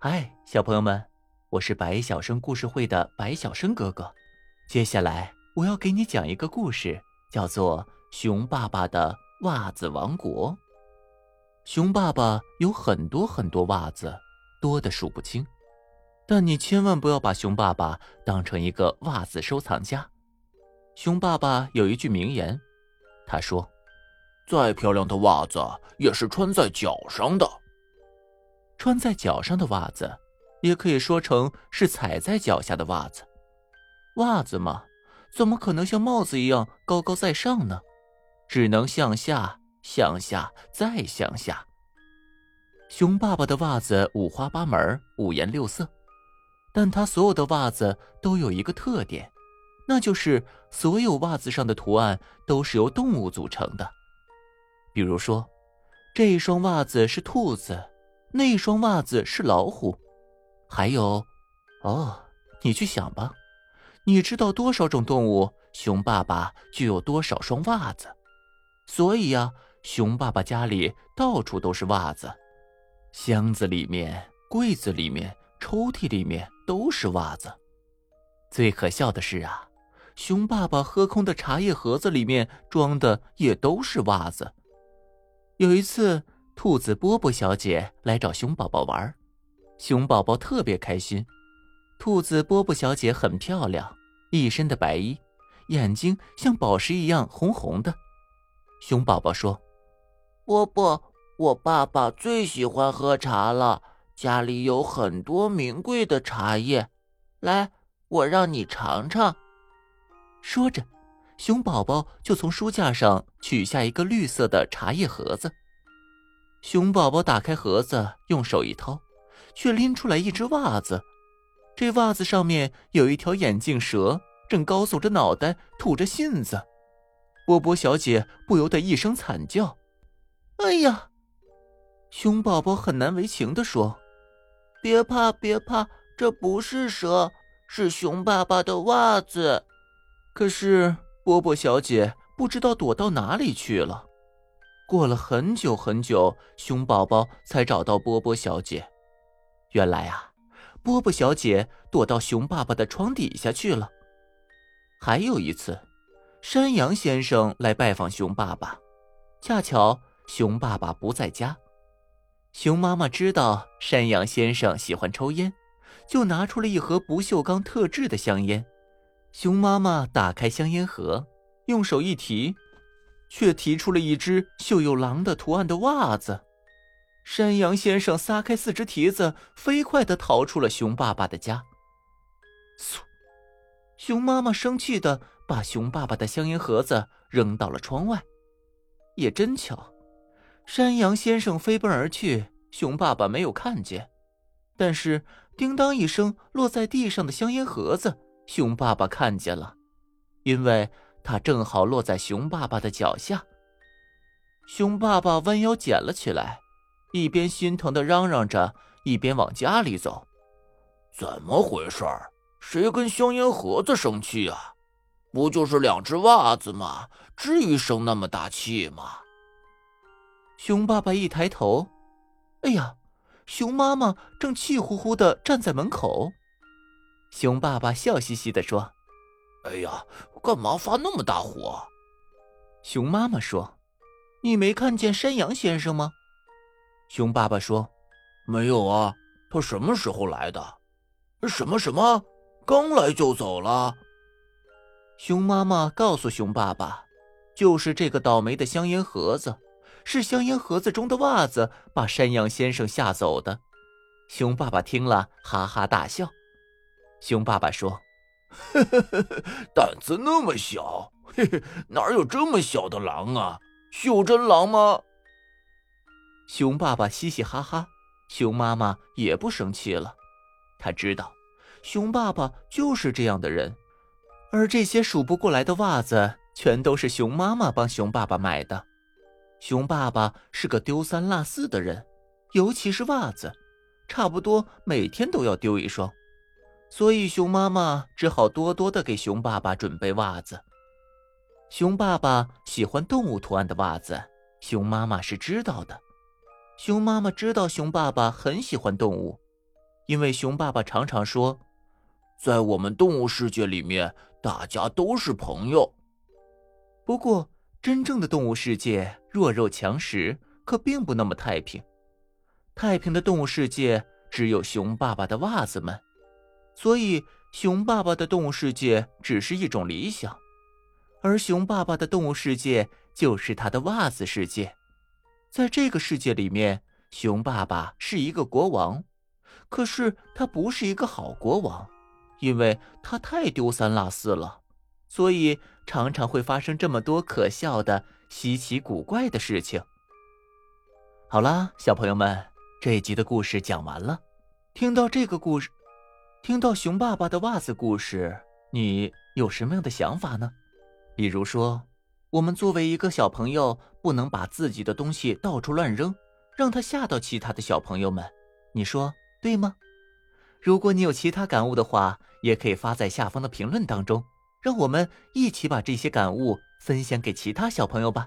嗨，小朋友们，我是白小生故事会的白小生哥哥。接下来我要给你讲一个故事，叫做《熊爸爸的袜子王国》。熊爸爸有很多很多袜子，多的数不清。但你千万不要把熊爸爸当成一个袜子收藏家。熊爸爸有一句名言，他说：“再漂亮的袜子也是穿在脚上的。”穿在脚上的袜子，也可以说成是踩在脚下的袜子。袜子嘛，怎么可能像帽子一样高高在上呢？只能向下。向下，再向下。熊爸爸的袜子五花八门，五颜六色，但他所有的袜子都有一个特点，那就是所有袜子上的图案都是由动物组成的。比如说，这一双袜子是兔子，那双袜子是老虎，还有，哦，你去想吧，你知道多少种动物，熊爸爸就有多少双袜子。所以呀。熊爸爸家里到处都是袜子，箱子里面、柜子里面、抽屉里面都是袜子。最可笑的是啊，熊爸爸喝空的茶叶盒子里面装的也都是袜子。有一次，兔子波波小姐来找熊宝宝玩，熊宝宝特别开心。兔子波波小姐很漂亮，一身的白衣，眼睛像宝石一样红红的。熊宝宝说。波波，我爸爸最喜欢喝茶了，家里有很多名贵的茶叶，来，我让你尝尝。说着，熊宝宝就从书架上取下一个绿色的茶叶盒子。熊宝宝打开盒子，用手一掏，却拎出来一只袜子。这袜子上面有一条眼镜蛇，正高耸着脑袋，吐着信子。波波小姐不由得一声惨叫。哎呀，熊宝宝很难为情的说：“别怕，别怕，这不是蛇，是熊爸爸的袜子。”可是波波小姐不知道躲到哪里去了。过了很久很久，熊宝宝才找到波波小姐。原来啊，波波小姐躲到熊爸爸的床底下去了。还有一次，山羊先生来拜访熊爸爸，恰巧。熊爸爸不在家，熊妈妈知道山羊先生喜欢抽烟，就拿出了一盒不锈钢特制的香烟。熊妈妈打开香烟盒，用手一提，却提出了一只绣有狼的图案的袜子。山羊先生撒开四只蹄子，飞快地逃出了熊爸爸的家。嗖！熊妈妈生气地把熊爸爸的香烟盒子扔到了窗外。也真巧。山羊先生飞奔而去，熊爸爸没有看见。但是，叮当一声落在地上的香烟盒子，熊爸爸看见了，因为它正好落在熊爸爸的脚下。熊爸爸弯腰捡了起来，一边心疼的嚷嚷着，一边往家里走。怎么回事儿？谁跟香烟盒子生气啊？不就是两只袜子吗？至于生那么大气吗？熊爸爸一抬头，哎呀，熊妈妈正气呼呼的站在门口。熊爸爸笑嘻嘻的说：“哎呀，干嘛发那么大火？”熊妈妈说：“你没看见山羊先生吗？”熊爸爸说：“没有啊，他什么时候来的？什么什么？刚来就走了？”熊妈妈告诉熊爸爸：“就是这个倒霉的香烟盒子。”是香烟盒子中的袜子把山羊先生吓走的。熊爸爸听了，哈哈大笑。熊爸爸说：“呵呵呵呵，呵呵呵呵胆子那么小，嘿嘿，哪有这么小的狼啊？袖珍狼吗？”熊爸爸嘻嘻哈哈，熊妈妈也不生气了。他知道，熊爸爸就是这样的人，而这些数不过来的袜子，全都是熊妈妈帮熊爸爸买的。熊爸爸是个丢三落四的人，尤其是袜子，差不多每天都要丢一双，所以熊妈妈只好多多的给熊爸爸准备袜子。熊爸爸喜欢动物图案的袜子，熊妈妈是知道的。熊妈妈知道熊爸爸很喜欢动物，因为熊爸爸常常说，在我们动物世界里面，大家都是朋友。不过，真正的动物世界弱肉强食，可并不那么太平。太平的动物世界只有熊爸爸的袜子们，所以熊爸爸的动物世界只是一种理想，而熊爸爸的动物世界就是他的袜子世界。在这个世界里面，熊爸爸是一个国王，可是他不是一个好国王，因为他太丢三落四了。所以常常会发生这么多可笑的、稀奇古怪的事情。好啦，小朋友们，这一集的故事讲完了。听到这个故事，听到熊爸爸的袜子故事，你有什么样的想法呢？比如说，我们作为一个小朋友，不能把自己的东西到处乱扔，让他吓到其他的小朋友们。你说对吗？如果你有其他感悟的话，也可以发在下方的评论当中。让我们一起把这些感悟分享给其他小朋友吧。